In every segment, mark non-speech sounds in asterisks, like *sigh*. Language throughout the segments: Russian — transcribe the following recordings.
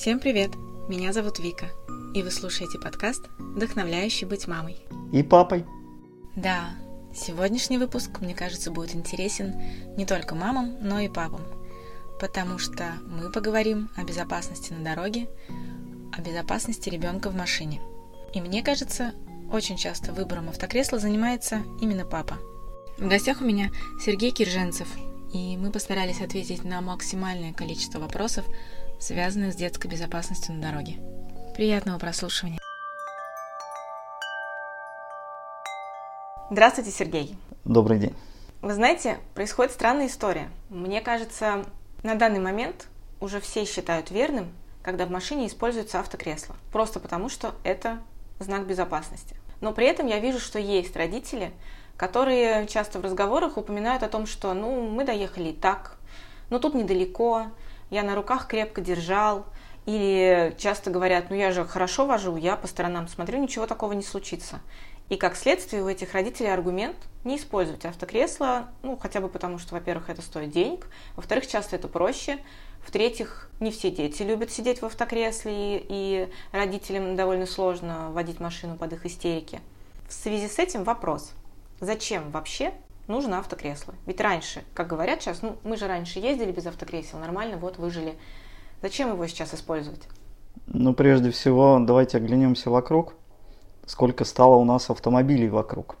Всем привет! Меня зовут Вика, и вы слушаете подкаст «Вдохновляющий быть мамой». И папой. Да, сегодняшний выпуск, мне кажется, будет интересен не только мамам, но и папам, потому что мы поговорим о безопасности на дороге, о безопасности ребенка в машине. И мне кажется, очень часто выбором автокресла занимается именно папа. В гостях у меня Сергей Кирженцев, и мы постарались ответить на максимальное количество вопросов, связанных с детской безопасностью на дороге. Приятного прослушивания. Здравствуйте, Сергей. Добрый день. Вы знаете, происходит странная история. Мне кажется, на данный момент уже все считают верным, когда в машине используется автокресло. Просто потому, что это знак безопасности. Но при этом я вижу, что есть родители, которые часто в разговорах упоминают о том, что ну мы доехали и так, но тут недалеко, я на руках крепко держал, или часто говорят, ну я же хорошо вожу, я по сторонам смотрю, ничего такого не случится. И как следствие у этих родителей аргумент не использовать автокресло, ну хотя бы потому, что, во-первых, это стоит денег, во-вторых, часто это проще, в-третьих, не все дети любят сидеть в автокресле, и родителям довольно сложно водить машину под их истерики. В связи с этим вопрос – зачем вообще нужно автокресло? Ведь раньше, как говорят сейчас, ну мы же раньше ездили без автокресел, нормально, вот выжили. Зачем его сейчас использовать? Ну, прежде всего, давайте оглянемся вокруг. Сколько стало у нас автомобилей вокруг.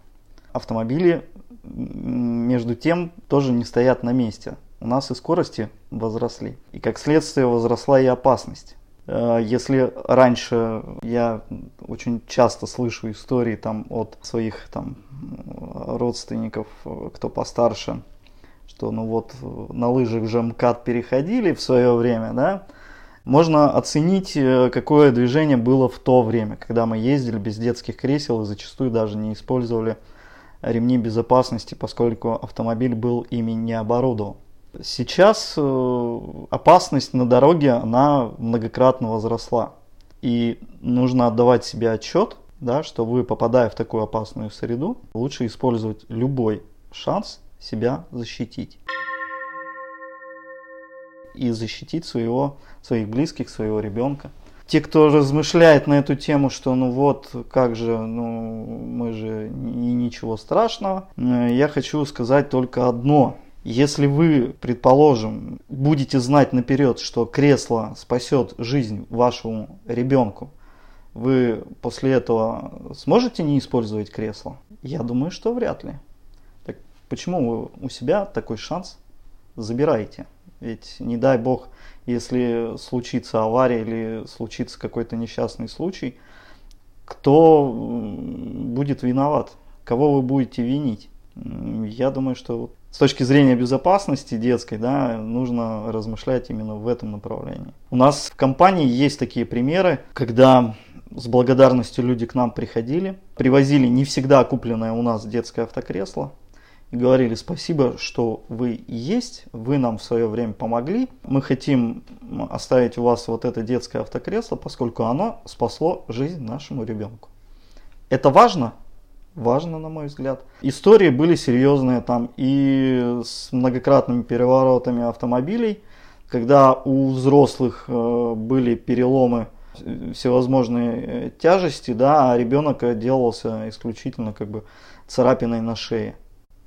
Автомобили, между тем, тоже не стоят на месте. У нас и скорости возросли. И как следствие возросла и опасность. Э, если раньше я очень часто слышу истории там от своих там родственников, кто постарше, что ну вот на лыжах же МКАД переходили в свое время, да, можно оценить, э, какое движение было в то время, когда мы ездили без детских кресел и зачастую даже не использовали ремни безопасности, поскольку автомобиль был ими не оборудован. Сейчас э, опасность на дороге, она многократно возросла. И нужно отдавать себе отчет, да, что вы, попадая в такую опасную среду, лучше использовать любой шанс себя защитить. И защитить своего, своих близких, своего ребенка. Те, кто размышляет на эту тему, что ну вот, как же, ну мы же ничего страшного, э, я хочу сказать только одно – если вы, предположим, будете знать наперед, что кресло спасет жизнь вашему ребенку, вы после этого сможете не использовать кресло? Я думаю, что вряд ли. Так почему вы у себя такой шанс забираете? Ведь не дай бог, если случится авария или случится какой-то несчастный случай, кто будет виноват? Кого вы будете винить? Я думаю, что с точки зрения безопасности детской, да, нужно размышлять именно в этом направлении. У нас в компании есть такие примеры, когда с благодарностью люди к нам приходили, привозили не всегда купленное у нас детское автокресло и говорили спасибо, что вы есть, вы нам в свое время помогли, мы хотим оставить у вас вот это детское автокресло, поскольку оно спасло жизнь нашему ребенку. Это важно? Важно, на мой взгляд. Истории были серьезные там и с многократными переворотами автомобилей, когда у взрослых э, были переломы всевозможные э, тяжести, да, а ребенок отделался исключительно как бы царапиной на шее.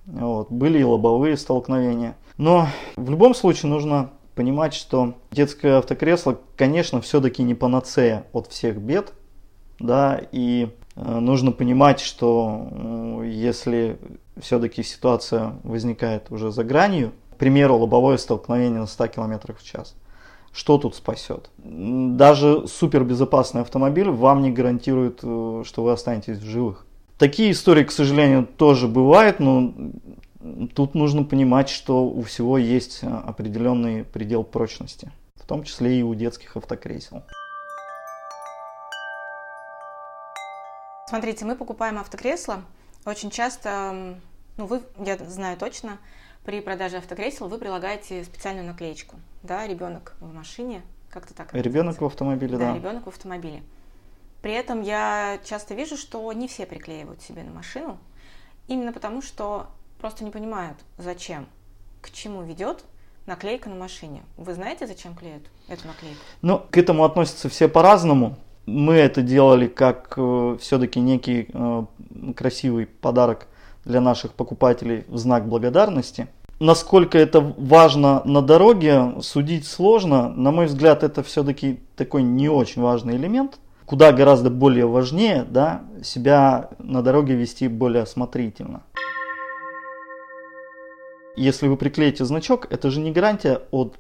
Вот. Были и лобовые столкновения. Но в любом случае нужно понимать, что детское автокресло, конечно, все-таки не панацея от всех бед, да, и нужно понимать, что э, если все-таки ситуация возникает уже за гранью, к примеру, лобовое столкновение на 100 км в час, что тут спасет? Даже супербезопасный автомобиль вам не гарантирует, э, что вы останетесь в живых. Такие истории, к сожалению, тоже бывают, но тут нужно понимать, что у всего есть определенный предел прочности, в том числе и у детских автокресел. Смотрите, мы покупаем автокресло. Очень часто, ну вы, я знаю точно, при продаже автокресел вы прилагаете специальную наклеечку. Да, ребенок в машине, как-то так. Ребенок в автомобиле, да. Да, ребенок в автомобиле. При этом я часто вижу, что не все приклеивают себе на машину, именно потому что просто не понимают, зачем, к чему ведет наклейка на машине. Вы знаете, зачем клеят эту наклейку? Ну, к этому относятся все по-разному. Мы это делали как э, все-таки некий э, красивый подарок для наших покупателей в знак благодарности. Насколько это важно на дороге, судить сложно. На мой взгляд, это все-таки такой не очень важный элемент. Куда гораздо более важнее да, себя на дороге вести более осмотрительно. Если вы приклеите значок, это же не гарантия от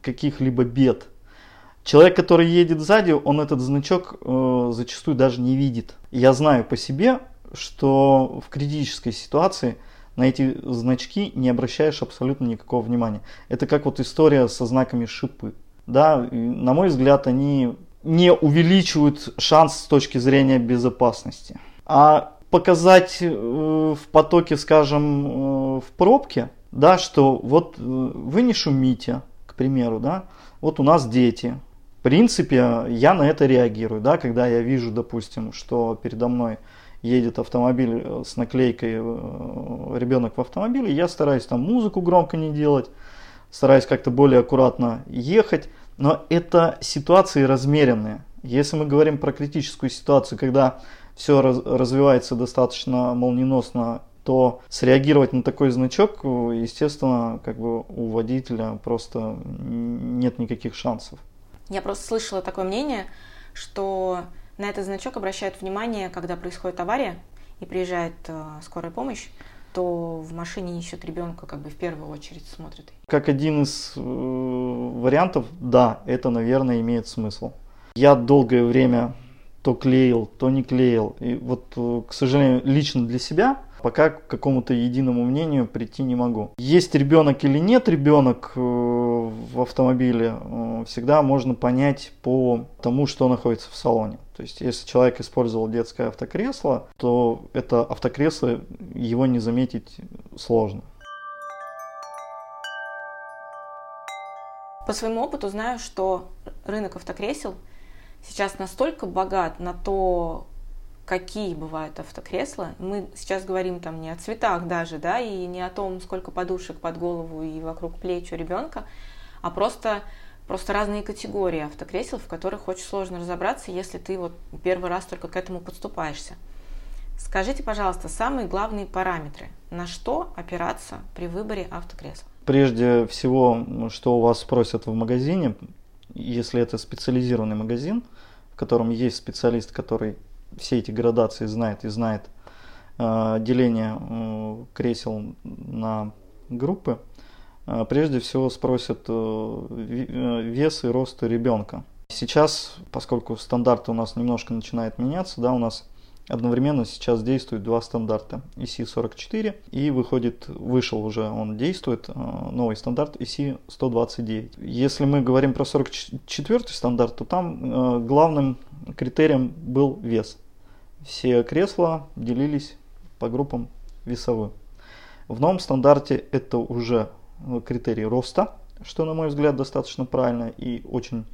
каких-либо бед. Человек, который едет сзади, он этот значок э, зачастую даже не видит. Я знаю по себе, что в критической ситуации на эти значки не обращаешь абсолютно никакого внимания. Это как вот история со знаками шипы. Да, на мой взгляд, они не увеличивают шанс с точки зрения безопасности. А показать э, в потоке, скажем, э, в пробке, да, что вот э, вы не шумите, к примеру, да, вот у нас дети. В принципе, я на это реагирую, да, когда я вижу, допустим, что передо мной едет автомобиль э, с наклейкой э, ребенок в автомобиле, я стараюсь там музыку громко не делать, стараюсь как-то более аккуратно ехать, но это ситуации размеренные. Если мы говорим про критическую ситуацию, когда все развивается достаточно молниеносно то среагировать на такой значок, естественно, как бы у водителя просто нет никаких шансов. Я просто слышала такое мнение, что на этот значок обращают внимание, когда происходит авария и приезжает э, скорая помощь, то в машине ищут ребенка, как бы в первую очередь смотрят. Как один из э, вариантов, да, это, наверное, имеет смысл. Я долгое время то клеил, то не клеил. И вот, э, к сожалению, лично для себя Пока к какому-то единому мнению прийти не могу. Есть ребенок или нет ребенок э, в автомобиле, э, всегда можно понять по тому, что находится в салоне. То есть, если человек использовал детское автокресло, то это автокресло, его не заметить сложно. По своему опыту знаю, что рынок автокресел сейчас настолько богат на то, какие бывают автокресла. Мы сейчас говорим там не о цветах даже, да, и не о том, сколько подушек под голову и вокруг плеч у ребенка, а просто, просто разные категории автокресел, в которых очень сложно разобраться, если ты вот первый раз только к этому подступаешься. Скажите, пожалуйста, самые главные параметры, на что опираться при выборе автокресла? Прежде всего, что у вас спросят в магазине, если это специализированный магазин, в котором есть специалист, который все эти градации знает и знает э, деление э, кресел на группы, э, прежде всего спросят вес и рост ребенка. Сейчас, поскольку стандарты у нас немножко начинают меняться, да, у нас одновременно сейчас действуют два стандарта EC44 и выходит, вышел уже, он действует, новый стандарт EC129. Если мы говорим про 44 стандарт, то там главным критерием был вес все кресла делились по группам весовым. В новом стандарте это уже э, критерий роста, что, на мой взгляд, достаточно правильно и очень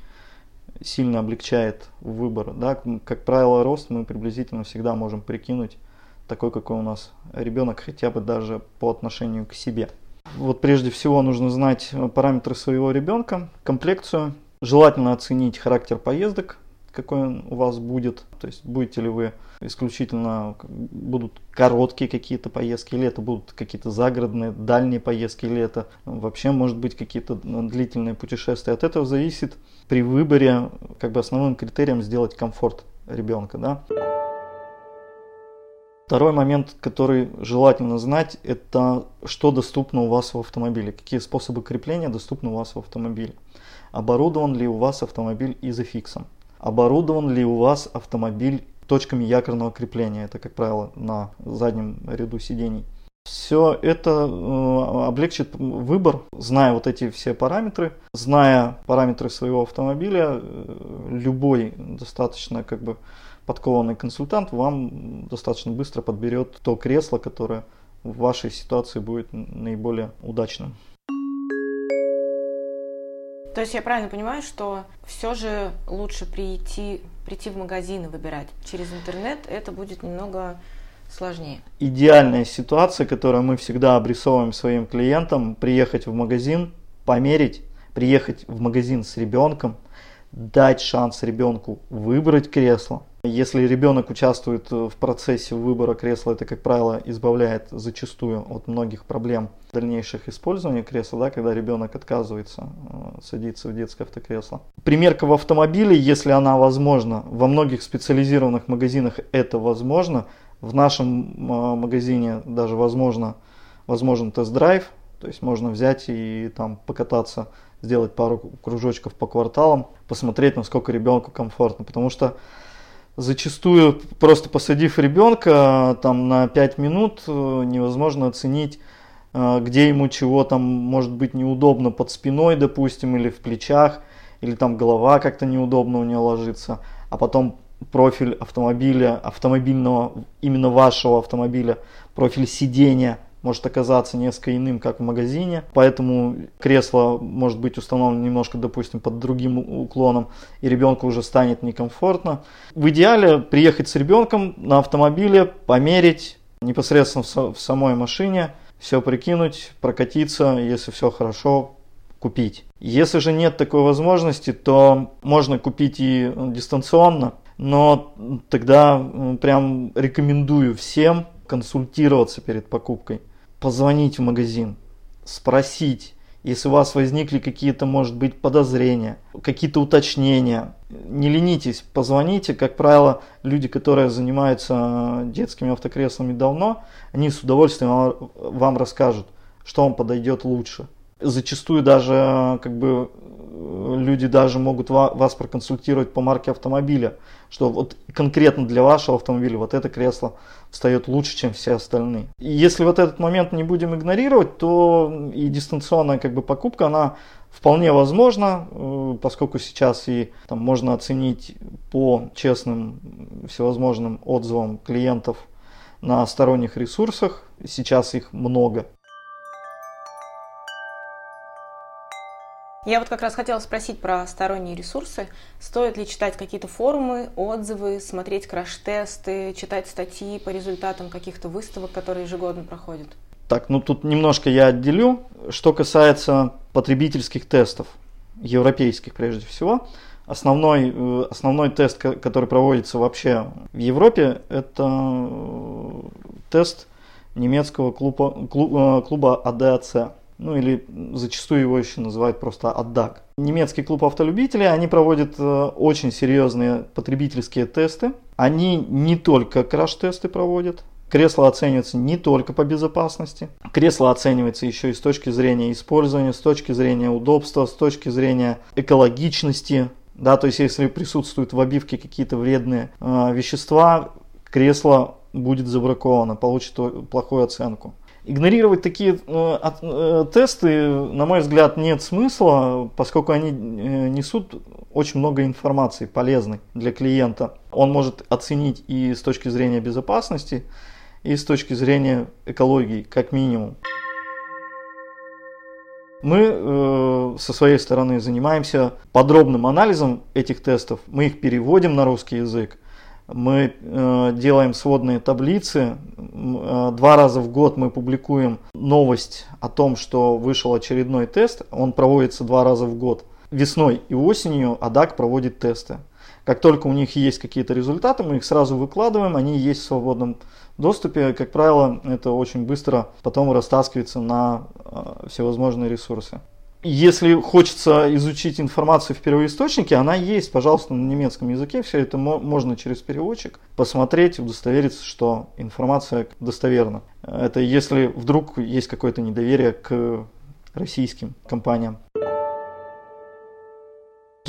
сильно облегчает выбор. Да? Как правило, рост мы приблизительно всегда можем прикинуть такой, какой у нас ребенок, хотя бы даже по отношению к себе. Вот прежде всего нужно знать э, параметры своего ребенка, комплекцию, желательно оценить характер поездок, какой он у вас будет. То есть будете ли вы исключительно, будут короткие какие-то поездки, или это будут какие-то загородные, дальние поездки, или это вообще может быть какие-то длительные путешествия. От этого зависит при выборе, как бы основным критерием сделать комфорт ребенка. Да? Второй момент, который желательно знать, это что доступно у вас в автомобиле, какие способы крепления доступны у вас в автомобиле. Оборудован ли у вас автомобиль изофиксом? Оборудован ли у вас автомобиль точками якорного крепления? Это, как правило, на заднем ряду сидений. Все это э, облегчит выбор, зная вот эти все параметры, зная параметры своего автомобиля, э, любой достаточно как бы подкованный консультант вам достаточно быстро подберет то кресло, которое в вашей ситуации будет наиболее удачным. То есть я правильно понимаю, что все же лучше прийти, прийти в магазин и выбирать. Через интернет это будет немного сложнее. Идеальная ситуация, которую мы всегда обрисовываем своим клиентам, приехать в магазин, померить, приехать в магазин с ребенком, дать шанс ребенку выбрать кресло. Если ребенок участвует в процессе выбора кресла, это, как правило, избавляет зачастую от многих проблем дальнейших использования кресла, да, когда ребенок отказывается э, садиться в детское автокресло. Примерка в автомобиле, если она возможна, во многих специализированных магазинах это возможно. В нашем э, магазине даже возможно, возможен тест-драйв, то есть можно взять и там покататься сделать пару кружочков по кварталам, посмотреть, насколько ребенку комфортно. Потому что зачастую, просто посадив ребенка там на 5 минут, э, невозможно оценить, э, где ему чего там может быть неудобно под спиной, допустим, или в плечах, или там голова как-то неудобно у него ложится, а потом профиль автомобиля, автомобильного, именно вашего автомобиля, профиль сидения – может оказаться несколько иным, как в магазине. Поэтому кресло может быть установлено немножко, допустим, под другим уклоном, и ребенку уже станет некомфортно. В идеале приехать с ребенком на автомобиле, померить непосредственно в самой машине, все прикинуть, прокатиться, если все хорошо, купить. Если же нет такой возможности, то можно купить и дистанционно, но тогда прям рекомендую всем консультироваться перед покупкой позвонить в магазин, спросить, если у вас возникли какие-то, может быть, подозрения, какие-то уточнения, не ленитесь, позвоните. Как правило, люди, которые занимаются детскими автокреслами давно, они с удовольствием вам расскажут, что вам подойдет лучше. Зачастую даже как бы люди даже могут вас проконсультировать по марке автомобиля, что вот конкретно для вашего автомобиля вот это кресло встает лучше, чем все остальные. Если вот этот момент не будем игнорировать, то и дистанционная как бы покупка, она вполне возможна, э, поскольку сейчас и там можно оценить по честным всевозможным отзывам клиентов на сторонних ресурсах, сейчас их много. Я вот как раз хотела спросить про сторонние ресурсы. Стоит ли читать какие-то форумы, отзывы, смотреть краш-тесты, читать статьи по результатам каких-то выставок, которые ежегодно проходят? Так, ну тут немножко я отделю. Что касается потребительских тестов, европейских прежде всего, основной, э, основной тест, который проводится вообще в Европе, это э, тест немецкого клуба, клуба, э, клуба ADAC ну или зачастую его еще называют просто АДДАК. Немецкий клуб автолюбителей, они проводят э, очень серьезные потребительские тесты. Они не только краш-тесты проводят, Кресло оценивается не только по безопасности. Кресло оценивается еще и с точки зрения использования, с точки зрения удобства, с точки зрения экологичности. Да, то есть если присутствуют в обивке какие-то вредные э, вещества, кресло будет забраковано, получит плохую оценку. Игнорировать такие э, э, тесты, на мой взгляд, нет смысла, поскольку они э, несут очень много информации полезной для клиента. Он может оценить и с точки зрения безопасности, и с точки зрения экологии, как минимум. Мы э, со своей стороны занимаемся подробным анализом этих тестов. Мы их переводим на русский язык мы э, делаем сводные таблицы. Э, два раза в год мы публикуем новость о том, что вышел очередной тест. Он проводится два раза в год. Весной и осенью АДАК проводит тесты. Как только у них есть какие-то результаты, мы их сразу выкладываем, они есть в свободном доступе. Как правило, это очень быстро потом растаскивается на э, всевозможные ресурсы если хочется изучить информацию в первоисточнике, она есть, пожалуйста, на немецком языке. Все это можно через переводчик посмотреть, удостовериться, что информация достоверна. Это если вдруг есть какое-то недоверие к российским компаниям.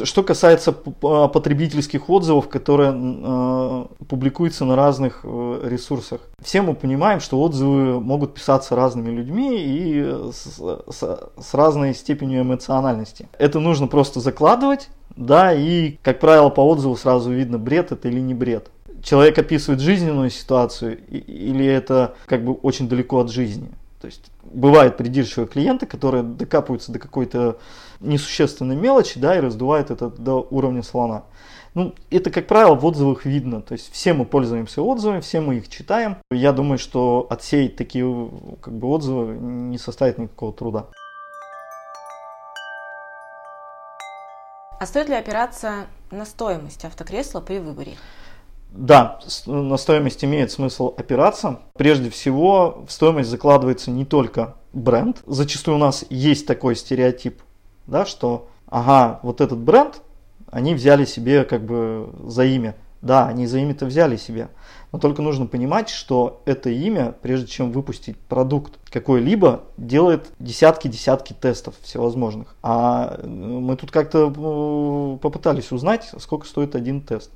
Что касается а, потребительских отзывов, которые э, публикуются на разных э, ресурсах, все мы понимаем, что отзывы могут писаться разными людьми и с, с, с разной степенью эмоциональности. Это нужно просто закладывать, да, и, как правило, по отзыву сразу видно, бред это или не бред. Человек описывает жизненную ситуацию или это как бы очень далеко от жизни. То есть бывают придирчивые клиенты, которые докапываются до какой-то несущественной мелочи, да, и раздувают это до уровня слона. Ну, это, как правило, в отзывах видно. То есть все мы пользуемся отзывами, все мы их читаем. Я думаю, что отсеять такие как бы, отзывы не составит никакого труда. А стоит ли опираться на стоимость автокресла при выборе? Да, на стоимость имеет смысл опираться. Прежде всего, в стоимость закладывается не только бренд. Зачастую у нас есть такой стереотип, да, что ага, вот этот бренд, они взяли себе как бы за имя. Да, они за имя-то взяли себе. Но только нужно понимать, что это имя, прежде чем выпустить продукт какой-либо, делает десятки-десятки тестов всевозможных. А мы тут как-то э, попытались узнать, сколько стоит один тест.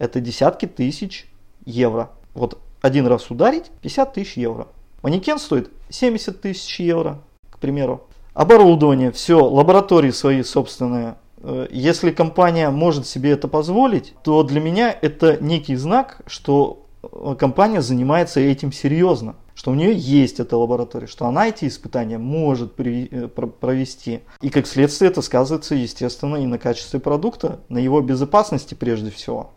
Это десятки тысяч евро. Вот один раз ударить 50 тысяч евро. Манекен стоит 70 тысяч евро, к примеру. Оборудование, все, лаборатории свои собственные. Э, если компания может себе это позволить, то для меня это некий знак, что компания занимается этим серьезно, что у нее есть эта лаборатория, что она эти испытания может э, провести. И как следствие это сказывается, естественно, и на качестве продукта, на его безопасности прежде всего.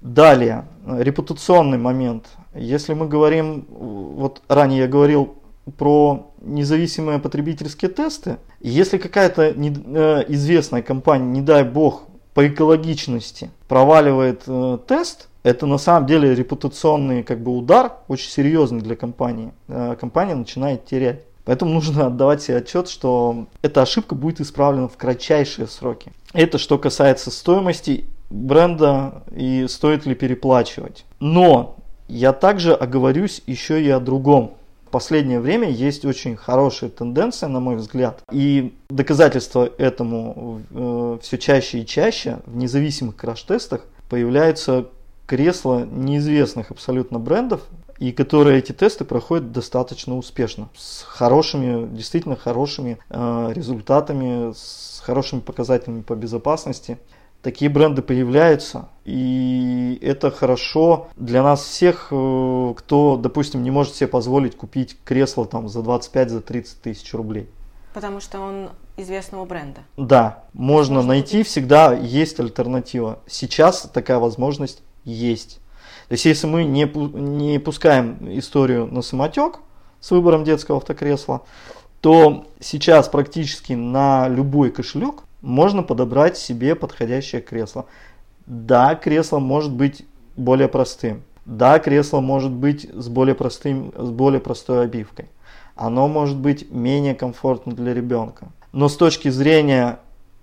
Далее, репутационный момент. Если мы говорим, вот ранее я говорил про независимые потребительские тесты, если какая-то э, известная компания, не дай бог, по экологичности проваливает э, тест, это на самом деле репутационный как бы удар, очень серьезный для компании. Э, компания начинает терять. Поэтому нужно отдавать себе отчет, что эта ошибка будет исправлена в кратчайшие сроки. Это что касается стоимости бренда и стоит ли переплачивать. Но я также оговорюсь еще и о другом. В последнее время есть очень хорошая тенденция, на мой взгляд, и доказательства этому э, все чаще и чаще в независимых краш-тестах появляются кресла неизвестных абсолютно брендов, и которые эти тесты проходят достаточно успешно, с хорошими, действительно хорошими э, результатами, с хорошими показателями по безопасности такие бренды появляются, и это хорошо для нас всех, э, кто, допустим, не может себе позволить купить кресло там за 25-30 за тысяч рублей. Потому что он известного бренда. Да, можно, можно найти, купить. всегда есть альтернатива. Сейчас такая возможность есть. То есть, если мы не, не пускаем историю на самотек с выбором детского автокресла, то сейчас практически на любой кошелек можно подобрать себе подходящее кресло. Да, кресло может быть более простым. Да, кресло может быть с более, простым, с более простой обивкой. Оно может быть менее комфортно для ребенка. Но с точки зрения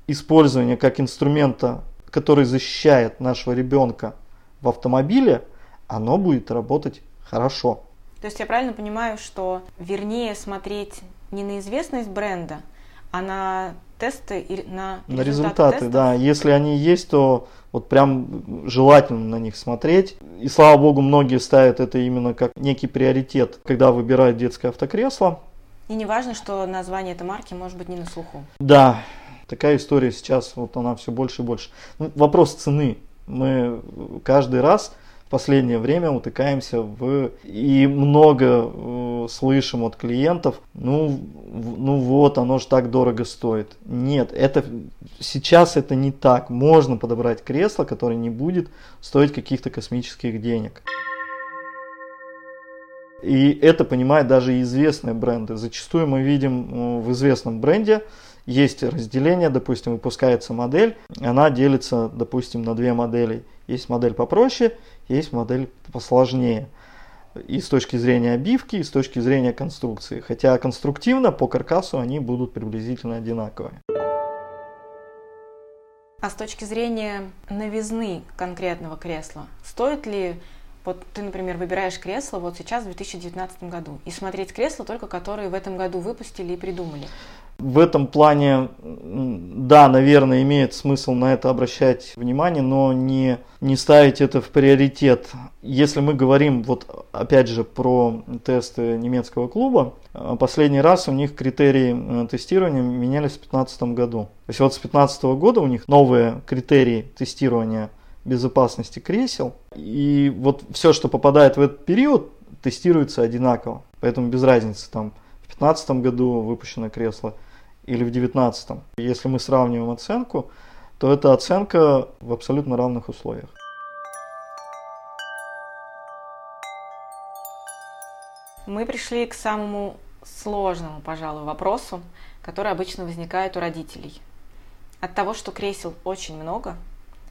использования как инструмента, который защищает нашего ребенка в автомобиле, оно будет работать хорошо. То есть я правильно понимаю, что вернее смотреть не на известность бренда, а на тесты на, на результаты, да. Если они есть, то вот прям желательно на них смотреть. И слава богу, многие ставят это именно как некий приоритет, когда выбирают детское автокресло. И не важно, что название этой марки может быть не на слуху. Да, такая история сейчас, вот она все больше и больше. Ну, вопрос цены. Мы каждый раз последнее время утыкаемся в и много э, слышим от клиентов, ну, ну вот, оно же так дорого стоит. Нет, это сейчас это не так. Можно подобрать кресло, которое не будет стоить каких-то космических денег. И это понимают даже известные бренды. Зачастую мы видим э, в известном бренде есть разделение, допустим, выпускается модель, она делится, допустим, на две модели. Есть модель попроще, есть модель посложнее. И с точки зрения обивки, и с точки зрения конструкции. Хотя конструктивно по каркасу они будут приблизительно одинаковые. А с точки зрения новизны конкретного кресла, стоит ли вот ты, например, выбираешь кресло вот сейчас, в 2019 году, и смотреть кресла только которые в этом году выпустили и придумали. В этом плане, да, наверное, имеет смысл на это обращать внимание, но не, не ставить это в приоритет. Если мы говорим, вот опять же, про тесты немецкого клуба, э, последний раз у них критерии э, тестирования менялись в 2015 году. То есть вот с 2015 года у них новые критерии тестирования безопасности кресел. И вот все, что попадает в этот период, тестируется одинаково. Поэтому без разницы, там в 2015 году выпущено кресло или в 2019. Если мы сравниваем оценку, то это оценка в абсолютно равных условиях. Мы пришли к самому сложному, пожалуй, вопросу, которые обычно возникают у родителей. От того, что кресел очень много,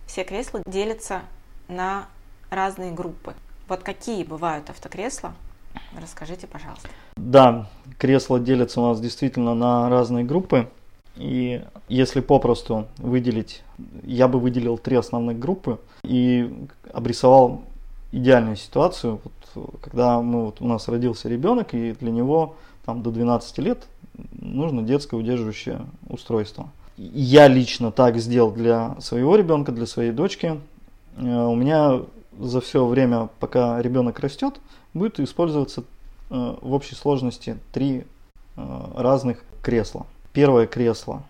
все кресла делятся на разные группы. Вот какие бывают автокресла? Расскажите, пожалуйста. Да, кресла делятся у нас действительно на разные группы. И если попросту выделить, я бы выделил три основных группы и обрисовал идеальную ситуацию, вот, когда мы, вот, у нас родился ребенок, и для него там, до 12 лет нужно детское удерживающее устройство. Я лично так сделал для своего ребенка, для своей дочки. Э, у меня за все время, пока ребенок растет, будет использоваться э, в общей сложности три э, разных кресла. Первое кресло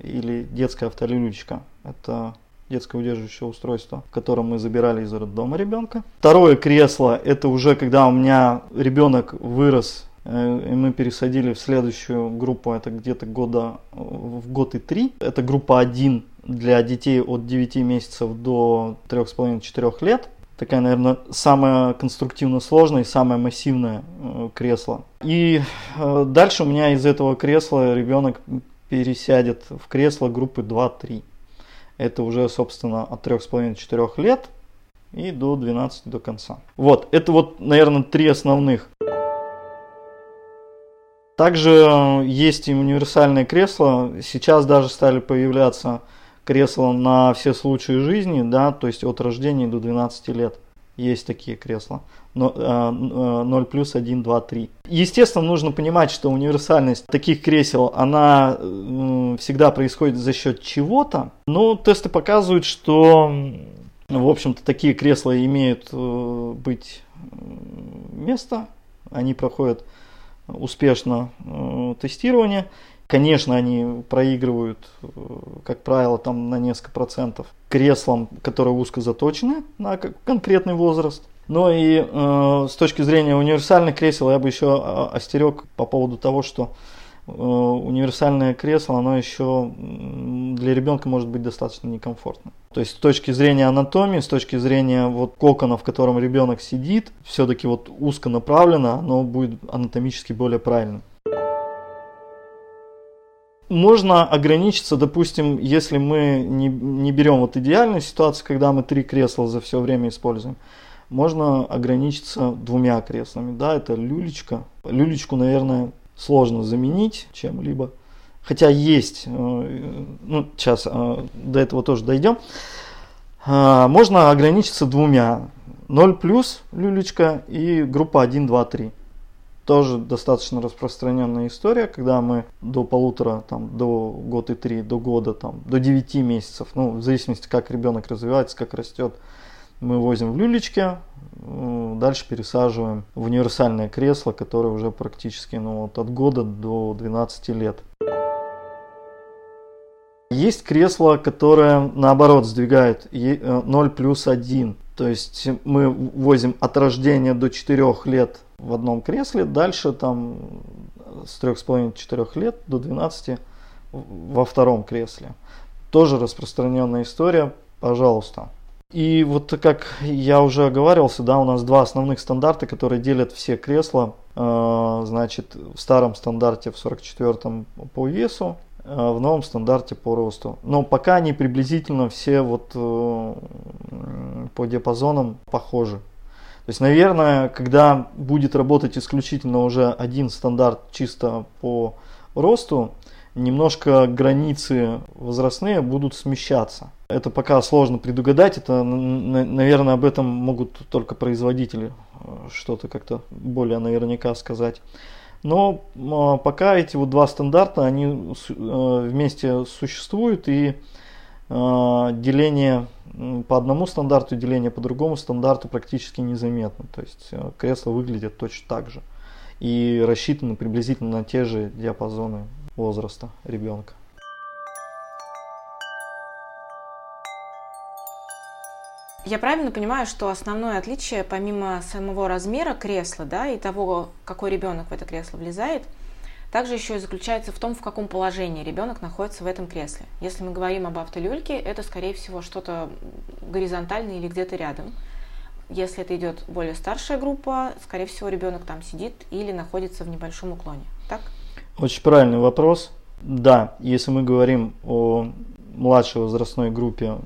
или детская автолюлечка – это детское удерживающее устройство, в котором мы забирали из роддома ребенка. Второе кресло – это уже когда у меня ребенок вырос, э, и мы пересадили в следующую группу, это где-то года в год и три. Это группа 1 для детей от 9 месяцев до 3,5-4 лет такая, наверное, самая конструктивно сложная и самое массивное э, кресло. И э, дальше у меня из этого кресла ребенок пересядет в кресло группы 2-3. Это уже, собственно, от 3,5-4 лет и до 12 до конца. Вот, это вот, наверное, три основных. Также есть и универсальные кресла. Сейчас даже стали появляться кресла на все случаи жизни, да, то есть от рождения до 12 лет. Есть такие кресла. 0 э, плюс 1, 2, 3. Естественно, нужно понимать, что универсальность таких кресел, она всегда происходит за счет чего-то. Но тесты показывают, что, в общем-то, такие кресла имеют э, быть место. Они проходят успешно э, тестирование. Конечно, они проигрывают, э, как правило, там на несколько процентов креслам, которые узко заточены на конкретный возраст. Но и э, с точки зрения универсальных кресел я бы еще а, остерег по поводу того, что э, универсальное кресло, оно еще для ребенка может быть достаточно некомфортно. То есть с точки зрения анатомии, с точки зрения вот кокона, в котором ребенок сидит, все-таки вот узко направлено, оно будет анатомически более правильным можно ограничиться, допустим, если мы не, не берем вот идеальную ситуацию, когда мы три кресла за все время используем, можно ограничиться двумя креслами. Да, это люлечка. Люлечку, наверное, сложно заменить чем-либо. Хотя есть, э, ну, сейчас э, до этого тоже дойдем. Э, можно ограничиться двумя. 0 плюс люлечка и группа 1, 2, 3 тоже достаточно распространенная история, когда мы до полутора, там, до года и три, до года, там, до 9 месяцев, ну, в зависимости, как ребенок развивается, как растет, мы возим в люлечке, дальше пересаживаем в универсальное кресло, которое уже практически ну, вот от года до 12 лет. Есть кресло, которое наоборот сдвигает 0 э, плюс 1. То есть мы возим от рождения до 4 лет в одном кресле, дальше там с 3,5-4 лет до 12 во втором кресле. Тоже распространенная история, пожалуйста. И вот как я уже оговаривался, да, у нас два основных стандарта, которые делят все кресла. Э, значит, в старом стандарте в 44-м по весу, э, в новом стандарте по росту. Но пока они приблизительно все вот э, по диапазонам похожи. То есть, наверное, когда будет работать исключительно уже один стандарт чисто по росту, немножко границы возрастные будут смещаться. Это пока сложно предугадать, это, наверное, об этом могут только производители э, что-то как-то более наверняка сказать. Но а, пока эти вот два стандарта, они э, вместе существуют и деление по одному стандарту, деление по другому стандарту практически незаметно. То есть э, кресла выглядят точно так же и рассчитаны приблизительно на те же диапазоны возраста ребенка. Я правильно понимаю, что основное отличие, помимо самого размера кресла, да, и того, какой ребенок в это кресло влезает, также еще и заключается в том, в каком положении ребенок находится в этом кресле. Если мы говорим об автолюльке, это, скорее всего, что-то горизонтальное или где-то рядом. Если это идет более старшая группа, скорее всего, ребенок там сидит или находится в небольшом уклоне. Так? Очень правильный вопрос. Да, если мы говорим о младшей возрастной группе,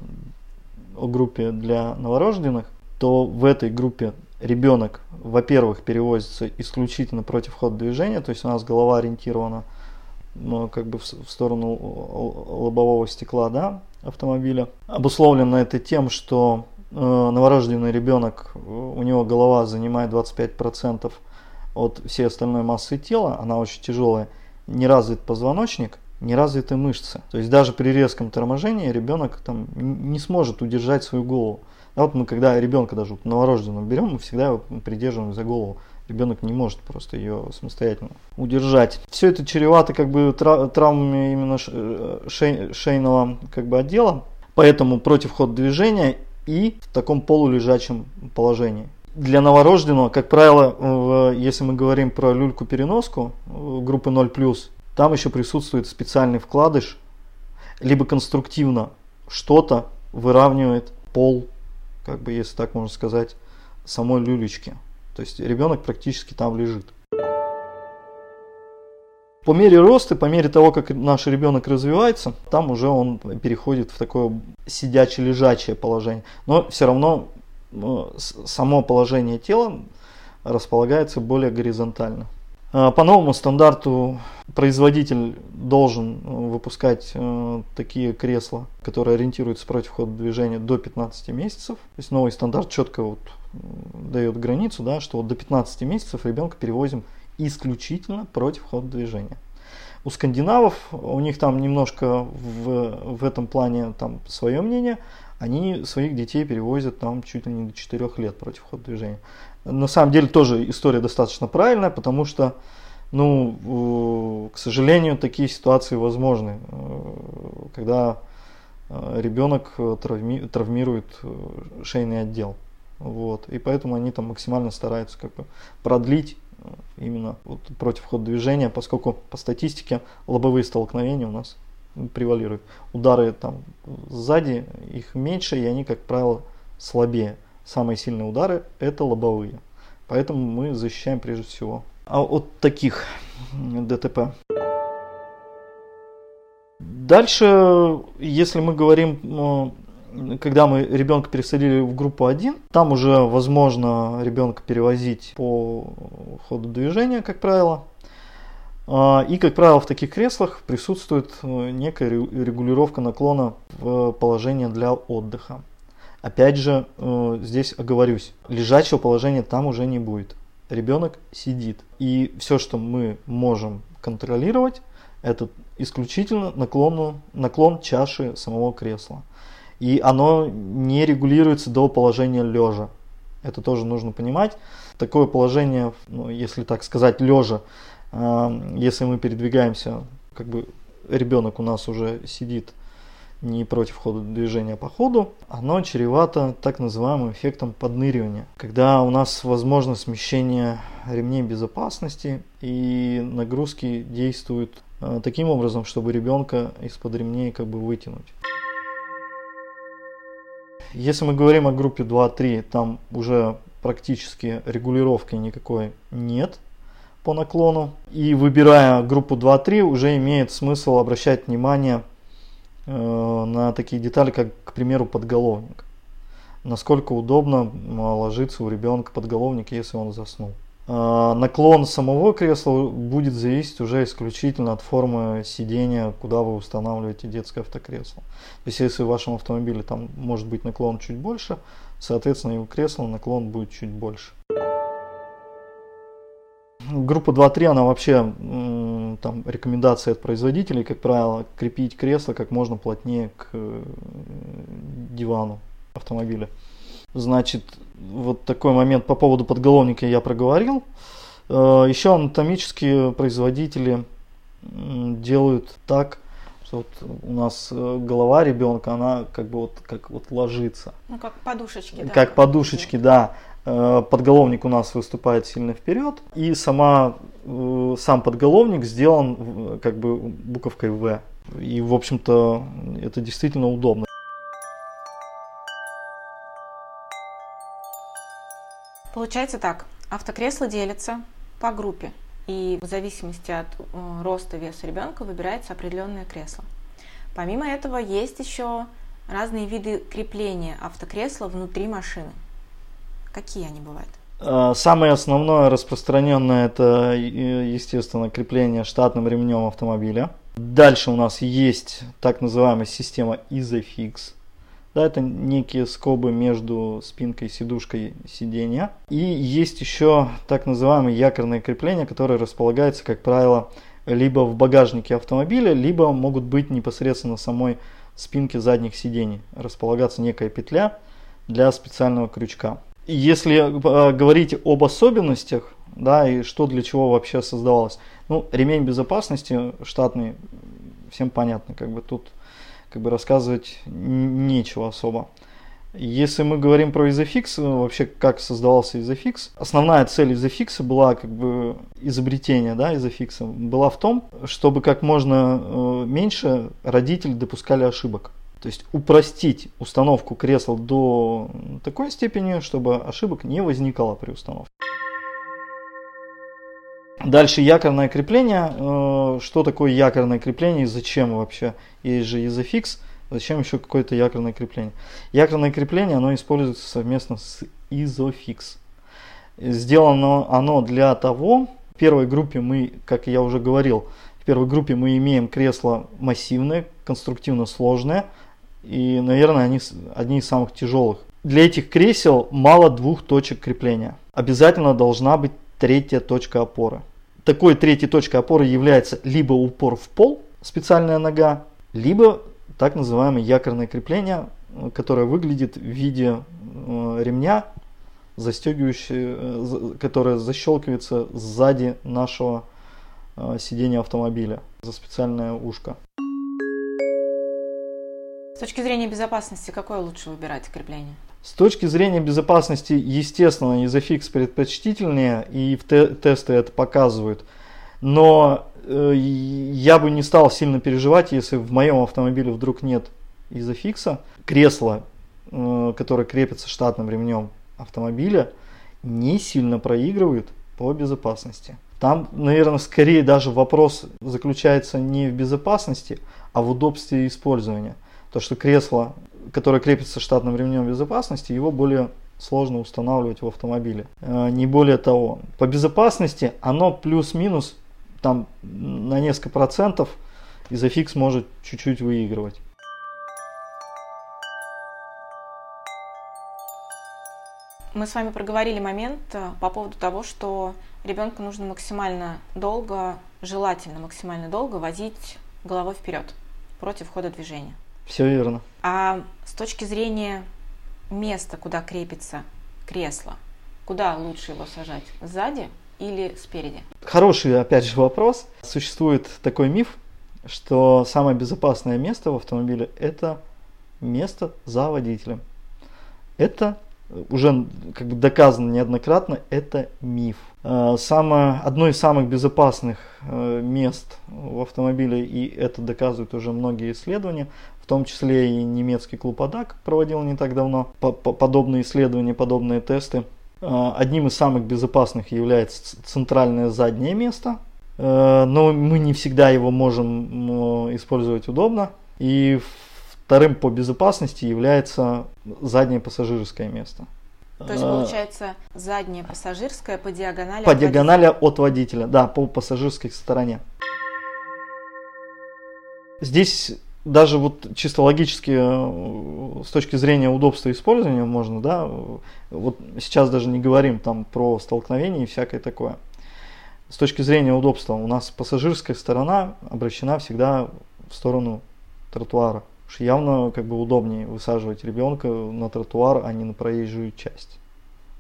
о группе для новорожденных, то в этой группе ребенок, во-первых, перевозится исключительно против хода движения, то есть у нас голова ориентирована ну, как бы в, сторону лобового стекла да, автомобиля. Обусловлено это тем, что э, новорожденный ребенок, у него голова занимает 25% от всей остальной массы тела, она очень тяжелая, не развит позвоночник, не развиты мышцы. То есть даже при резком торможении ребенок там не сможет удержать свою голову. А вот мы когда ребенка даже новорожденного берем, мы всегда его придерживаем за голову. Ребенок не может просто ее самостоятельно удержать. Все это чревато как бы травмами именно шей, шейного как бы отдела, поэтому против хода движения и в таком полулежачем положении. Для новорожденного, как правило, если мы говорим про люльку-переноску группы 0+, там еще присутствует специальный вкладыш, либо конструктивно что-то выравнивает пол как бы, если так можно сказать, самой люлечки. То есть ребенок практически там лежит. По мере роста, по мере того, как наш ребенок развивается, там уже он переходит в такое сидяче-лежачее положение. Но все равно ну, само положение тела располагается более горизонтально. А, по новому стандарту производитель должен э, выпускать э, такие кресла, которые ориентируются против хода движения до 15 месяцев. То есть новый стандарт четко вот дает границу, да, что вот до 15 месяцев ребенка перевозим исключительно против хода движения. У скандинавов, у них там немножко в, в этом плане там свое мнение, они своих детей перевозят там чуть ли не до 4 лет против хода движения на самом деле тоже история достаточно правильная, потому что, ну, к сожалению, такие ситуации возможны, э, когда э, ребенок травми, травмирует э, шейный отдел. Вот. И поэтому они там максимально стараются как бы продлить именно вот против хода движения, поскольку по статистике лобовые столкновения у нас превалируют. Удары там сзади, их меньше, и они, как правило, слабее самые сильные удары это лобовые. Поэтому мы защищаем прежде всего а от таких ДТП. Дальше, если мы говорим, когда мы ребенка пересадили в группу 1, там уже возможно ребенка перевозить по ходу движения, как правило. А, и, как правило, в таких креслах присутствует э, некая регулировка наклона в положение для отдыха. Опять же, э, здесь оговорюсь, лежачего положения там уже не будет. Ребенок сидит. И все, что мы можем контролировать, это исключительно наклон, наклон чаши самого кресла. И оно не регулируется до положения лежа. Это тоже нужно понимать. Такое положение, ну, если так сказать, лежа, э, если мы передвигаемся, как бы ребенок у нас уже сидит не против хода движения по ходу, оно чревато так называемым эффектом подныривания, когда у нас возможно смещение ремней безопасности и нагрузки действуют э, таким образом, чтобы ребенка из-под ремней как бы вытянуть. Если мы говорим о группе 2-3, там уже практически регулировки никакой нет по наклону. И выбирая группу 2-3, уже имеет смысл обращать внимание Э, на такие детали, как, к примеру, подголовник. Насколько удобно ложиться у ребенка подголовник, если он заснул. Э, наклон самого кресла будет зависеть уже исключительно от формы сидения, куда вы устанавливаете детское автокресло. То есть если в вашем автомобиле там может быть наклон чуть больше, соответственно и у кресла наклон будет чуть больше. Группа 2-3, она вообще там рекомендации от производителей, как правило, крепить кресло как можно плотнее к э, дивану автомобиля. Значит, вот такой момент по поводу подголовника я проговорил. Э, Еще анатомические производители делают так, что вот у нас э, голова ребенка, она как бы вот как вот ложится. Ну как подушечки, да. Как подушечки, да. Э, подголовник у нас выступает сильно вперед, и сама, сам подголовник сделан как бы буковкой В. И, в общем-то, это действительно удобно. Получается так, автокресло делится по группе и в зависимости от э, роста веса ребенка выбирается определенное кресло. Помимо этого есть еще разные виды крепления автокресла внутри машины. Какие они бывают? А, самое основное распространенное это, естественно, крепление штатным ремнем автомобиля. Дальше у нас есть так называемая система Isofix. Да, это некие скобы между спинкой и сидушкой сидения. И есть еще так называемое якорное крепление, которое располагается, как правило, либо в багажнике автомобиля, либо могут быть непосредственно на самой спинке задних сидений. Располагаться некая петля для специального крючка. Если э, говорить об особенностях, да, и что для чего вообще создавалось. Ну, ремень безопасности штатный, всем понятно, как бы тут как бы рассказывать нечего особо. Если мы говорим про Isofix, ну, вообще как создавался Isofix, основная цель Isofix была как бы изобретение да, Isofix была в том, чтобы как можно э, меньше родители допускали ошибок. То есть упростить установку кресел до такой степени, чтобы ошибок не возникало при установке. Дальше якорное крепление. Э, что такое якорное крепление и зачем вообще? Есть же Isofix, зачем еще какое-то якорное крепление? Якорное крепление, оно используется совместно с Isofix. Сделано оно для того, в первой группе мы, как я уже говорил, в первой группе мы имеем кресло массивное, конструктивно сложное, и, наверное, они одни из самых тяжелых. Для этих кресел мало двух точек крепления. Обязательно должна быть третья точка опоры. Такой третьей точкой опоры является либо упор в пол, специальная нога, либо так называемое якорное крепление, которое выглядит в виде э, ремня, застегивающее, э, которое защелкивается сзади нашего э, сидения автомобиля за специальное ушко. С точки зрения безопасности, какое лучше выбирать крепление? С точки зрения безопасности, естественно, Isofix предпочтительнее, и в те тесты это показывают. Но э, я бы не стал сильно переживать, если в моем автомобиле вдруг нет Isofix. Кресло, э, которое крепится штатным ремнем автомобиля, не сильно проигрывает по безопасности. Там, наверное, скорее даже вопрос заключается не в безопасности, а в удобстве использования. То, что кресло который крепится штатным ремнем безопасности, его более сложно устанавливать в автомобиле. Э, не более того. По безопасности оно плюс-минус там на несколько процентов изофикс может чуть-чуть выигрывать. Мы с вами проговорили момент э, по поводу того, что ребенку нужно максимально долго, желательно максимально долго возить головой вперед против хода движения. Все верно. А с точки зрения места, куда крепится кресло, куда лучше его сажать? Сзади или спереди? Хороший, опять же, вопрос. Существует такой миф, что самое безопасное место в автомобиле – это место за водителем. Это уже как бы доказано неоднократно, это миф. Э, самое, одно из самых безопасных э, мест в автомобиле, и это доказывают уже многие исследования, в том числе и немецкий клуб АДАК проводил не так давно подобные исследования, подобные тесты. Э, одним из самых безопасных является центральное заднее место, но мы не всегда его можем использовать удобно. И Вторым по безопасности является заднее пассажирское место. То есть получается заднее пассажирское по диагонали по от диагонали водителя. от водителя, да, по пассажирской стороне. Здесь даже вот чисто логически э, с точки зрения удобства использования можно, да, вот сейчас даже не говорим там про столкновение и всякое такое. С точки зрения удобства у нас пассажирская сторона обращена всегда в сторону тротуара. Уж явно как бы удобнее высаживать ребенка на тротуар, а не на проезжую часть.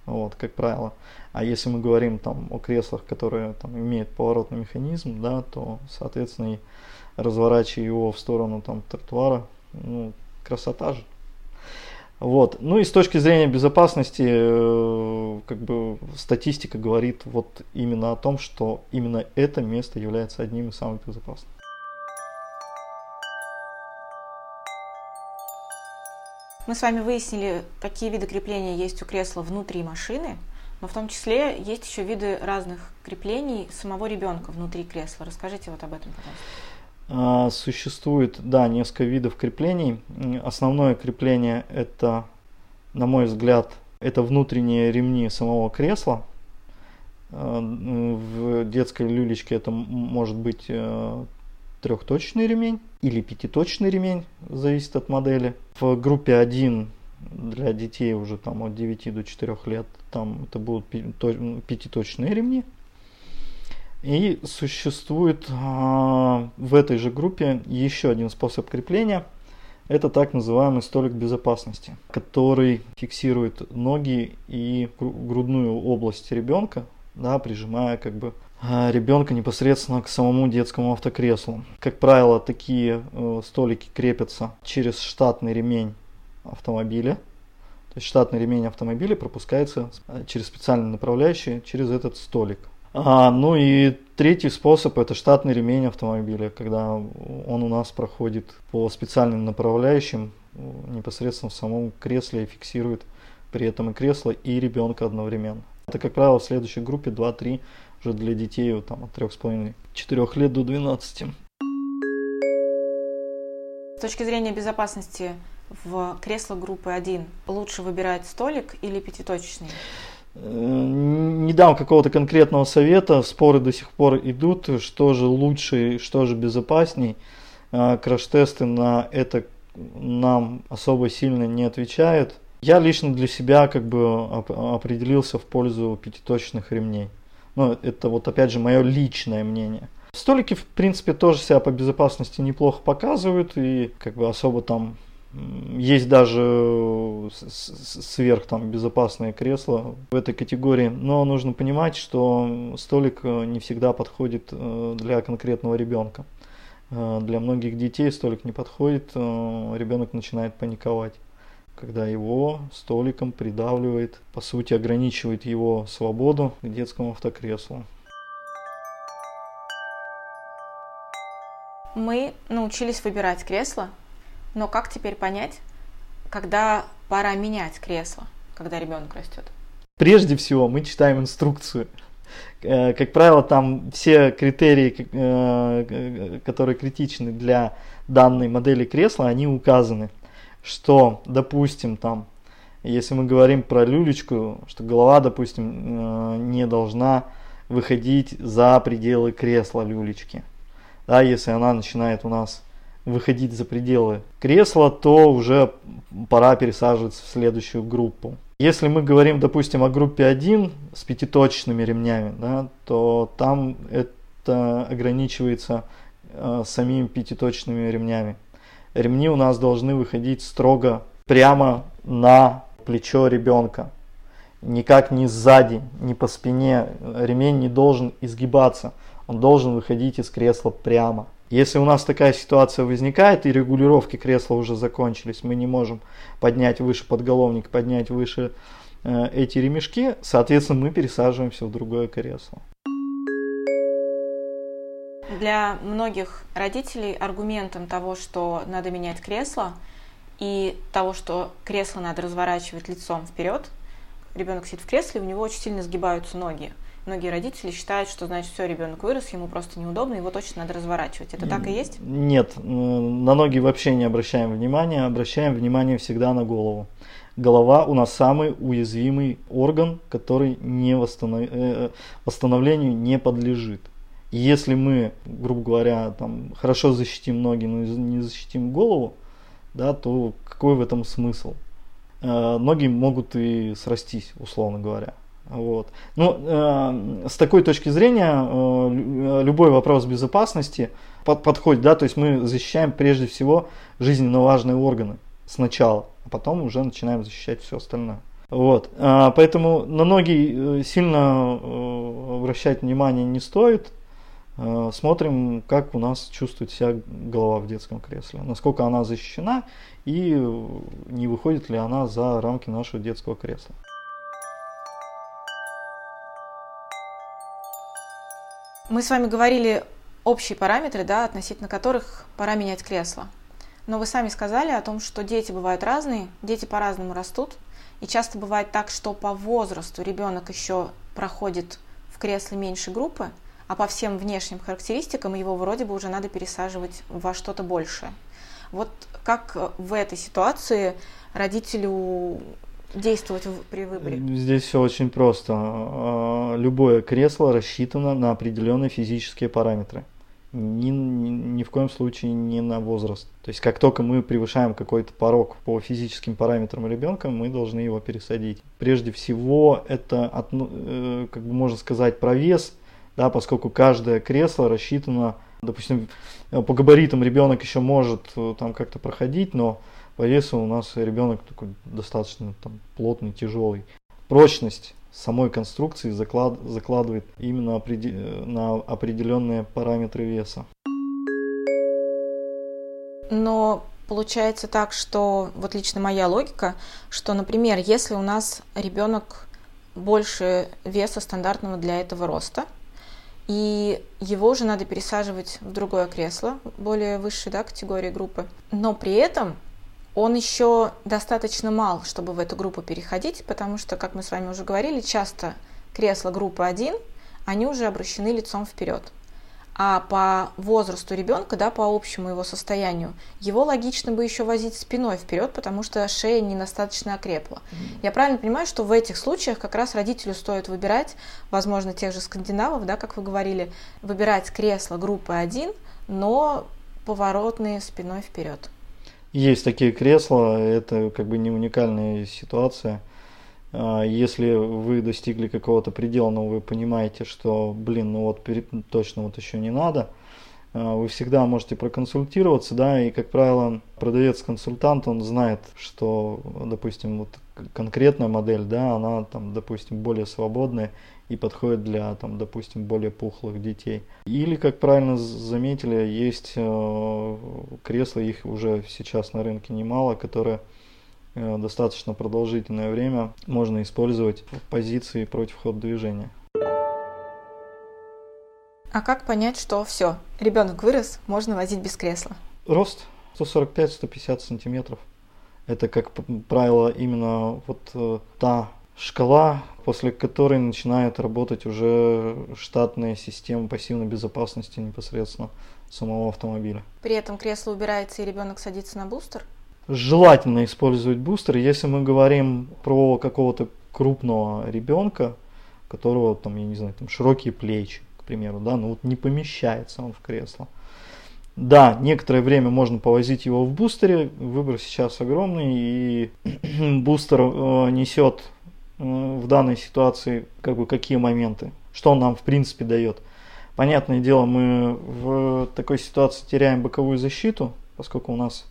Вот, как правило. А если мы говорим там о креслах, которые там имеют поворотный механизм, да, то, соответственно, и разворачивая его в сторону там тротуара, ну, красота же. Вот. Ну и с точки зрения безопасности, э, как бы статистика говорит вот именно о том, что именно это место является одним из самых безопасных. Мы с вами выяснили, какие виды крепления есть у кресла внутри машины. но в том числе есть еще виды разных креплений самого ребенка внутри кресла. Расскажите вот об этом, пожалуйста. А, существует, да, несколько видов креплений. Основное крепление это, на мой взгляд, это внутренние ремни самого кресла. А, в детской люлечке это может быть э, трехточный ремень или пятиточный ремень, зависит от модели. В группе 1 для детей уже там от 9 до 4 лет там это будут пятиточные ремни. И существует а, в этой же группе еще один способ крепления. Это так называемый столик безопасности, который фиксирует ноги и грудную область ребенка, да, прижимая как бы ребенка непосредственно к самому детскому автокреслу. Как правило, такие э, столики крепятся через штатный ремень автомобиля. То есть штатный ремень автомобиля пропускается э, через специальный направляющий через этот столик. А, ну и третий способ это штатный ремень автомобиля, когда он у нас проходит по специальным направляющим непосредственно в самом кресле и фиксирует при этом и кресло, и ребенка одновременно. Это, как правило, в следующей группе 2-3 уже для детей вот, там, от 3,5-4 лет до 12. С точки зрения безопасности в кресло группы 1 лучше выбирать столик или пятиточечный? не дам какого-то конкретного совета, споры до сих пор идут, что же лучше, что же безопасней. А, краш-тесты на это нам особо сильно не отвечают. Я лично для себя как бы определился в пользу пятиточных ремней. Ну, это вот опять же мое личное мнение. Столики, в принципе, тоже себя по безопасности неплохо показывают и как бы особо там есть даже сверх там безопасные кресла в этой категории, но нужно понимать, что столик э, не всегда подходит э, для конкретного ребенка. Э, для многих детей столик не подходит, ребенок начинает паниковать, когда его столиком придавливает, по сути ограничивает его свободу к детскому автокреслу. Мы научились выбирать кресло, но как теперь понять, когда пора менять кресло, когда ребенок растет? Прежде всего мы читаем инструкцию. Э, как правило, там все критерии, э, которые критичны для данной модели кресла, они указаны. Что, допустим, там, если мы говорим про люлечку, что голова, допустим, э, не должна выходить за пределы кресла люлечки. Да, если она начинает у нас выходить за пределы кресла, то уже пора пересаживаться в следующую группу. Если мы говорим, допустим, о группе 1 с пятиточными ремнями, да, то там это ограничивается э, самими пятиточными ремнями. Ремни у нас должны выходить строго прямо на плечо ребенка. Никак не сзади, не по спине. Ремень не должен изгибаться. Он должен выходить из кресла прямо. Если у нас такая ситуация возникает и регулировки кресла уже закончились, мы не можем поднять выше подголовник, поднять выше э, эти ремешки, соответственно, мы пересаживаемся в другое кресло. Для многих родителей аргументом того, что надо менять кресло, и того, что кресло надо разворачивать лицом вперед, ребенок сидит в кресле, у него очень сильно сгибаются ноги многие родители считают, что значит все, ребенок вырос, ему просто неудобно, его точно надо разворачивать. Это так и есть? Нет, на ноги вообще не обращаем внимания, обращаем внимание всегда на голову. Голова у нас самый уязвимый орган, который не восстанов... Э, восстановлению не подлежит. Если мы, грубо говоря, там, хорошо защитим ноги, но не защитим голову, да, то какой в этом смысл? Э, ноги могут и срастись, условно говоря. Вот. Ну, э, с такой точки зрения, э, любой вопрос безопасности под, подходит, да, то есть мы защищаем прежде всего жизненно важные органы сначала, а потом уже начинаем защищать все остальное. Вот. Э, поэтому на ноги э, сильно э, обращать внимание не стоит. Э, смотрим, как у нас чувствует себя голова в детском кресле, насколько она защищена и не выходит ли она за рамки нашего детского кресла. Мы с вами говорили общие параметры, да, относительно которых пора менять кресло. Но вы сами сказали о том, что дети бывают разные, дети по-разному растут, И часто бывает так, что по возрасту ребенок еще проходит в кресле меньше группы, а по всем внешним характеристикам его вроде бы уже надо пересаживать во что-то большее. Вот как в этой ситуации родителю действовать при выборе? Здесь все очень просто. А, любое кресло рассчитано на определенные физические параметры. Ни, ни, ни в коем случае не на возраст. То есть как только мы превышаем какой-то порог по физическим параметрам ребенка, мы должны его пересадить. Прежде всего это, э, как бы можно сказать, про вес, да, поскольку каждое кресло рассчитано, допустим, по габаритам ребенок еще может э, там как-то проходить, но по весу у нас ребенок такой достаточно там, плотный, тяжелый. Прочность самой конструкции заклад, закладывает именно на определенные параметры веса. Но получается так, что вот лично моя логика, что, например, если у нас ребенок больше веса стандартного для этого роста, и его уже надо пересаживать в другое кресло, более высшей да, категории группы, но при этом он еще достаточно мал, чтобы в эту группу переходить, потому что, как мы с вами уже говорили, часто кресла группы 1, они уже обращены лицом вперед. А по возрасту ребенка, да, по общему его состоянию, его логично бы еще возить спиной вперед, потому что шея недостаточно окрепла. Mm-hmm. Я правильно понимаю, что в этих случаях как раз родителю стоит выбирать, возможно, тех же скандинавов, да, как вы говорили, выбирать кресло группы 1, но поворотные спиной вперед. Есть такие кресла, это как бы не уникальная ситуация. А, если вы достигли какого-то предела, но вы понимаете, что, блин, ну вот точно вот еще не надо, а, вы всегда можете проконсультироваться, да, и, как правило, продавец-консультант, он знает, что, допустим, вот конкретная модель, да, она там, допустим, более свободная, и подходит для, там, допустим, более пухлых детей. Или, как правильно заметили, есть э, кресла, их уже сейчас на рынке немало, которые достаточно продолжительное время можно использовать в позиции против хода движения. А как понять, что все, ребенок вырос, можно возить без кресла? Рост 145-150 сантиметров. Это, как правило, именно вот э, та шкала, после которой начинает работать уже штатная система пассивной безопасности непосредственно самого автомобиля. При этом кресло убирается и ребенок садится на бустер? Желательно использовать бустер, если мы говорим про какого-то крупного ребенка, которого там, я не знаю, там широкие плечи, к примеру, да, ну вот не помещается он в кресло. Да, некоторое время можно повозить его в бустере, выбор сейчас огромный, и *clears throat* бустер э, несет в данной ситуации, как бы какие моменты, что он нам в принципе дает. Понятное дело, мы в такой ситуации теряем боковую защиту, поскольку у нас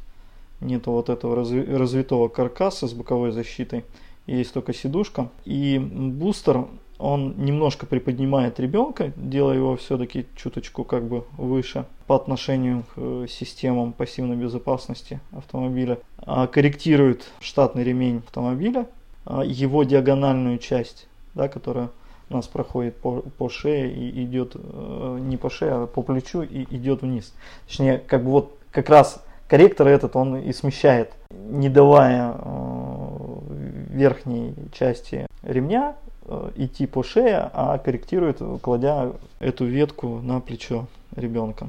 нет вот этого развитого каркаса с боковой защитой, есть только сидушка. И бустер, он немножко приподнимает ребенка, делая его все-таки чуточку как бы выше по отношению к э, системам пассивной безопасности автомобиля, а корректирует штатный ремень автомобиля, а, его диагональную часть, да, которая у нас проходит по, по шее и идет э, не по шее, а по плечу и идет вниз. Точнее, как бы вот как раз корректор этот он и смещает, не давая э, верхней части ремня э, идти по шее, а корректирует, кладя эту ветку на плечо ребенка.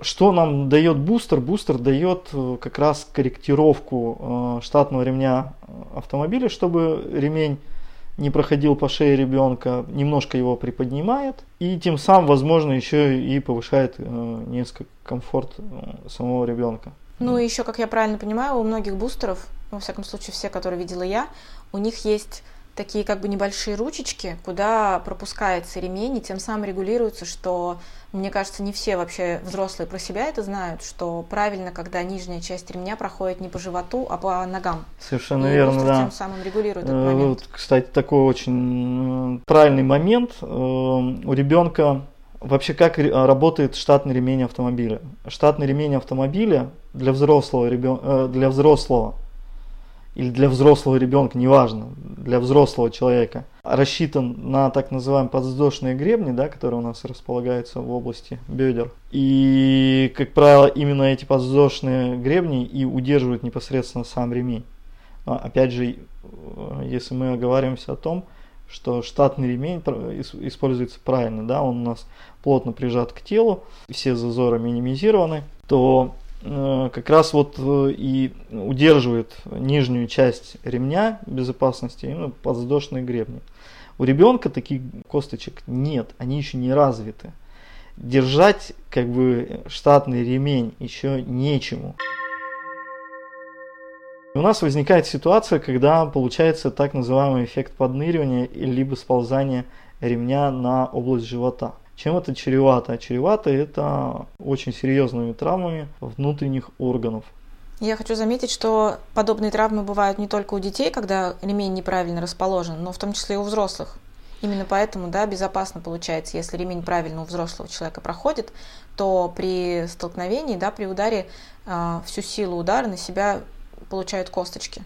Что нам дает бустер? Бустер дает э, как раз корректировку штатного ремня автомобиля, чтобы ремень не проходил по шее ребенка, немножко его приподнимает и тем самым, возможно, еще и повышает э, несколько комфорт самого ребенка. Ну и еще, как я правильно понимаю, у многих бустеров, во всяком случае все, которые видела я, у них есть такие как бы небольшие ручечки, куда пропускается ремень, и тем самым регулируется, что, мне кажется, не все вообще взрослые про себя это знают, что правильно, когда нижняя часть ремня проходит не по животу, а по ногам. Совершенно и верно, да. тем самым регулирует этот момент. Вот, кстати, такой очень э, правильный момент. Э, у ребенка вообще как работает штатный ремень автомобиля? Штатный ремень автомобиля для взрослого, ребен... Э, для взрослого или для взрослого ребенка, неважно, для взрослого человека, рассчитан на так называемые подвздошные гребни, да, которые у нас располагаются в области бедер. И, как правило, именно эти подвздошные гребни и удерживают непосредственно сам ремень. Но, опять же, если мы оговариваемся о том, что штатный ремень используется правильно, да, он у нас плотно прижат к телу, все зазоры минимизированы, то как раз вот э, и удерживает нижнюю часть ремня безопасности именно подвздошные гребни. У ребенка таких косточек нет, они еще не развиты. Держать как бы штатный ремень еще нечему. У нас возникает ситуация, когда получается так называемый эффект подныривания либо сползания ремня на область живота. Чем это чревато? Чревато это очень серьезными травмами внутренних органов. Я хочу заметить, что подобные травмы бывают не только у детей, когда ремень неправильно расположен, но в том числе и у взрослых. Именно поэтому, да, безопасно получается, если ремень правильно у взрослого человека проходит, то при столкновении, да, при ударе э, всю силу удара на себя получают косточки.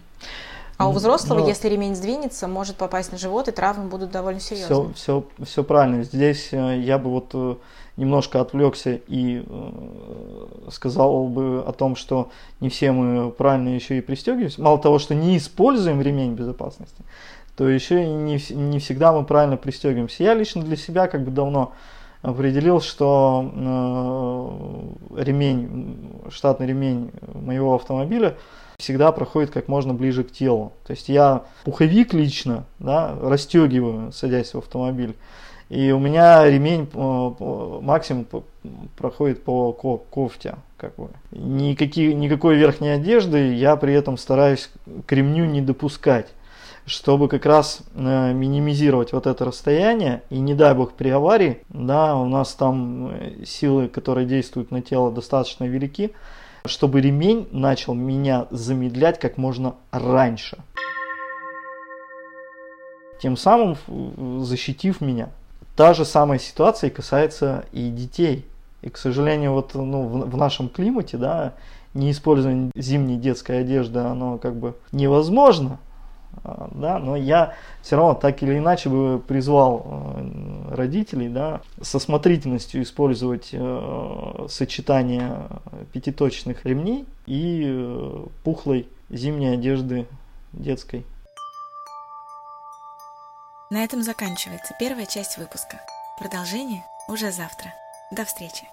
А у взрослого, Но... если ремень сдвинется, может попасть на живот, и травмы будут довольно серьезные. Все, все, все правильно. Здесь э, я бы вот э, немножко отвлекся и э, сказал бы о том, что не все мы правильно еще и пристегиваемся. Мало того, что не используем ремень безопасности, то еще и не, не всегда мы правильно пристегиваемся. Я лично для себя как бы давно определил, что э, ремень, штатный ремень моего автомобиля всегда проходит как можно ближе к телу. То есть я пуховик лично да, расстегиваю, садясь в автомобиль. И у меня ремень э, максимум проходит по кофте. Как бы. Никакие, никакой верхней одежды я при этом стараюсь к ремню не допускать чтобы как раз э, минимизировать вот это расстояние и не дай бог при аварии, да, у нас там э, силы, которые действуют на тело достаточно велики, чтобы ремень начал меня замедлять как можно раньше. Тем самым защитив меня. Та же самая ситуация касается и детей. И, к сожалению, вот ну, в, в нашем климате, да, не использование зимней детской одежды, оно как бы невозможно. А, да, но я все равно так или иначе бы призвал э, родителей да, со смотрительностью использовать э, сочетание пятиточных ремней и э, пухлой зимней одежды детской. На этом заканчивается первая часть выпуска. Продолжение уже завтра. До встречи.